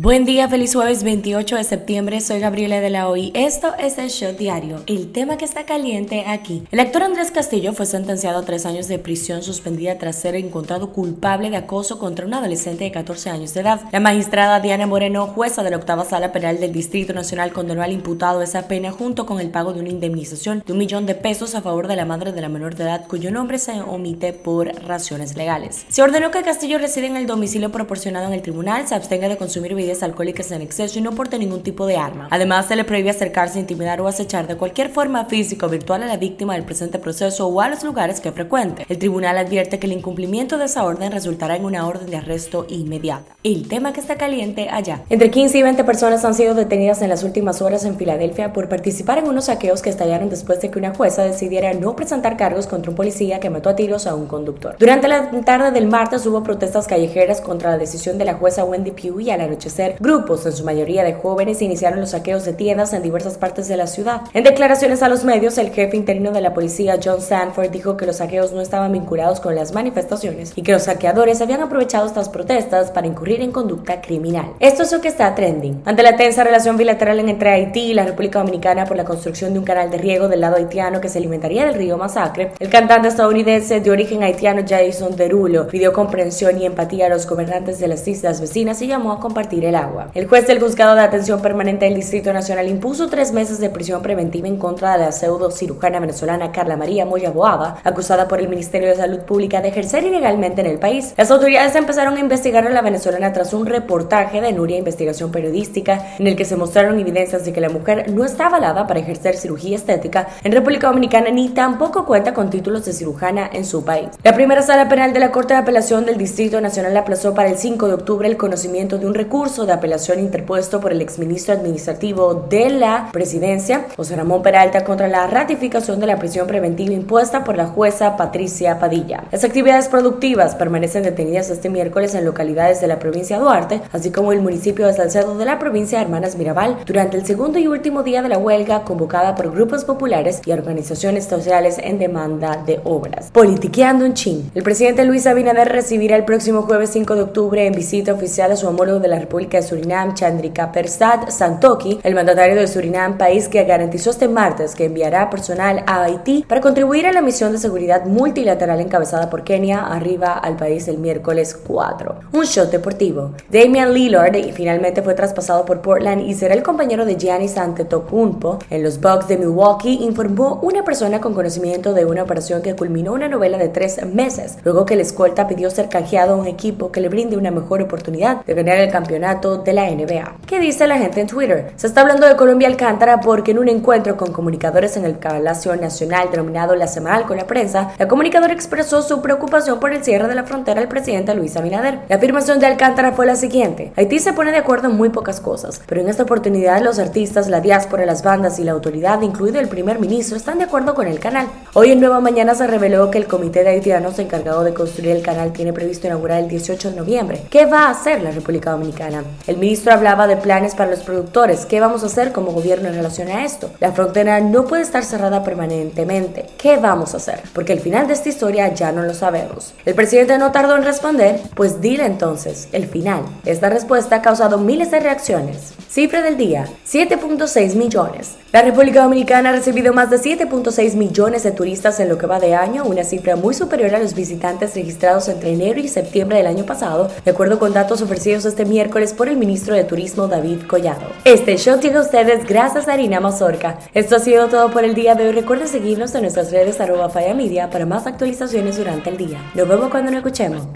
Buen día, feliz jueves 28 de septiembre. Soy Gabriela de la OI. Esto es el Shot Diario, el tema que está caliente aquí. El actor Andrés Castillo fue sentenciado a tres años de prisión suspendida tras ser encontrado culpable de acoso contra un adolescente de 14 años de edad. La magistrada Diana Moreno, jueza de la octava sala penal del Distrito Nacional, condenó al imputado esa pena junto con el pago de una indemnización de un millón de pesos a favor de la madre de la menor de edad, cuyo nombre se omite por razones legales. Se ordenó que Castillo reside en el domicilio proporcionado en el tribunal, se abstenga de consumir alcohólicas en exceso y no porte ningún tipo de arma. Además, se le prohíbe acercarse, intimidar o acechar de cualquier forma física o virtual a la víctima del presente proceso o a los lugares que frecuente. El tribunal advierte que el incumplimiento de esa orden resultará en una orden de arresto inmediata. El tema que está caliente allá. Entre 15 y 20 personas han sido detenidas en las últimas horas en Filadelfia por participar en unos saqueos que estallaron después de que una jueza decidiera no presentar cargos contra un policía que mató a tiros a un conductor. Durante la tarde del martes hubo protestas callejeras contra la decisión de la jueza Wendy Pugh y al anochecer grupos, en su mayoría de jóvenes, iniciaron los saqueos de tiendas en diversas partes de la ciudad. En declaraciones a los medios, el jefe interino de la policía, John Sanford, dijo que los saqueos no estaban vinculados con las manifestaciones y que los saqueadores habían aprovechado estas protestas para incurrir en conducta criminal. Esto es lo que está trending. Ante la tensa relación bilateral entre Haití y la República Dominicana por la construcción de un canal de riego del lado haitiano que se alimentaría del río Masacre, el cantante estadounidense de origen haitiano Jason Derulo pidió comprensión y empatía a los gobernantes de las islas vecinas y llamó a compartir el agua. El juez del juzgado de atención permanente del Distrito Nacional impuso tres meses de prisión preventiva en contra de la pseudo cirujana venezolana Carla María Moya Boada, acusada por el Ministerio de Salud Pública de ejercer ilegalmente en el país. Las autoridades empezaron a investigar a la venezolana tras un reportaje de Nuria Investigación Periodística en el que se mostraron evidencias de que la mujer no está avalada para ejercer cirugía estética en República Dominicana ni tampoco cuenta con títulos de cirujana en su país. La primera sala penal de la Corte de Apelación del Distrito Nacional aplazó para el 5 de octubre el conocimiento de un recurso de apelación interpuesto por el exministro administrativo de la presidencia, José Ramón Peralta, contra la ratificación de la prisión preventiva impuesta por la jueza Patricia Padilla. Las actividades productivas permanecen detenidas este miércoles en localidades de la provincia de Duarte, así como el municipio de Salcedo de la provincia de Hermanas Mirabal, durante el segundo y último día de la huelga convocada por grupos populares y organizaciones sociales en demanda de obras. Politiqueando en Chin. El presidente Luis Abinader recibirá el próximo jueves 5 de octubre en visita oficial a su homólogo de la República de Surinam, Chandrika Persad Santoki, el mandatario de Surinam, país que garantizó este martes que enviará personal a Haití para contribuir a la misión de seguridad multilateral encabezada por Kenia, arriba al país el miércoles 4. Un shot deportivo. Damian Lillard finalmente fue traspasado por Portland y será el compañero de Giannis Antetokounmpo en los Bucks de Milwaukee, informó una persona con conocimiento de una operación que culminó una novela de tres meses, luego que el escolta pidió ser canjeado a un equipo que le brinde una mejor oportunidad de ganar el campeonato de la NBA. ¿Qué dice la gente en Twitter? Se está hablando de Colombia Alcántara porque en un encuentro con comunicadores en el Palacio Nacional denominado La Semanal con la Prensa, la comunicadora expresó su preocupación por el cierre de la frontera al presidente Luis Abinader. La afirmación de Alcántara fue la siguiente: Haití se pone de acuerdo en muy pocas cosas, pero en esta oportunidad los artistas, la diáspora, las bandas y la autoridad, incluido el primer ministro, están de acuerdo con el canal. Hoy en Nueva Mañana se reveló que el comité de haitianos encargado de construir el canal tiene previsto inaugurar el 18 de noviembre. ¿Qué va a hacer la República Dominicana? El ministro hablaba de planes para los productores. ¿Qué vamos a hacer como gobierno en relación a esto? La frontera no puede estar cerrada permanentemente. ¿Qué vamos a hacer? Porque al final de esta historia ya no lo sabemos. El presidente no tardó en responder, pues dile entonces, el final. Esta respuesta ha causado miles de reacciones. Cifra del día, 7.6 millones. La República Dominicana ha recibido más de 7.6 millones de turistas en lo que va de año, una cifra muy superior a los visitantes registrados entre enero y septiembre del año pasado, de acuerdo con datos ofrecidos este miércoles por el ministro de Turismo David Collado. Este show llega a ustedes gracias a Harina Mazorca. Esto ha sido todo por el día de hoy. Recuerden seguirnos en nuestras redes arroba Media para más actualizaciones durante el día. Nos vemos cuando nos escuchemos.